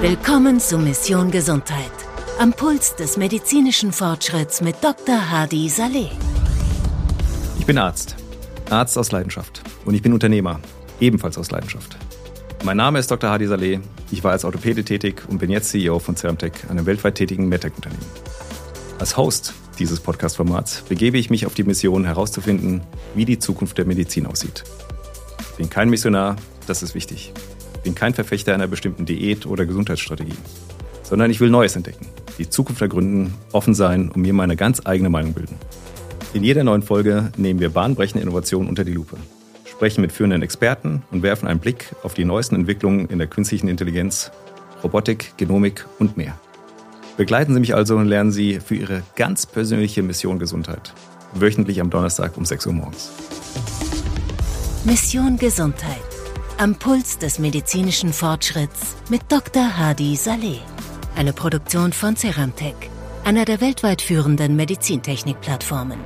Willkommen zu Mission Gesundheit. Am Puls des medizinischen Fortschritts mit Dr. Hadi Saleh. Ich bin Arzt. Arzt aus Leidenschaft. Und ich bin Unternehmer. Ebenfalls aus Leidenschaft. Mein Name ist Dr. Hadi Saleh. Ich war als Orthopäde tätig und bin jetzt CEO von Ceramtech, einem weltweit tätigen MedTech-Unternehmen. Als Host dieses Podcast-Formats begebe ich mich auf die Mission herauszufinden, wie die Zukunft der Medizin aussieht. Ich bin kein Missionar, das ist wichtig. Ich bin kein Verfechter einer bestimmten Diät oder Gesundheitsstrategie, sondern ich will Neues entdecken, die Zukunft ergründen, offen sein und mir meine ganz eigene Meinung bilden. In jeder neuen Folge nehmen wir bahnbrechende Innovationen unter die Lupe, sprechen mit führenden Experten und werfen einen Blick auf die neuesten Entwicklungen in der künstlichen Intelligenz, Robotik, Genomik und mehr. Begleiten Sie mich also und lernen Sie für Ihre ganz persönliche Mission Gesundheit. Wöchentlich am Donnerstag um 6 Uhr morgens. Mission Gesundheit. Am Puls des medizinischen Fortschritts mit Dr. Hadi Saleh. Eine Produktion von Ceramtech, einer der weltweit führenden Medizintechnikplattformen.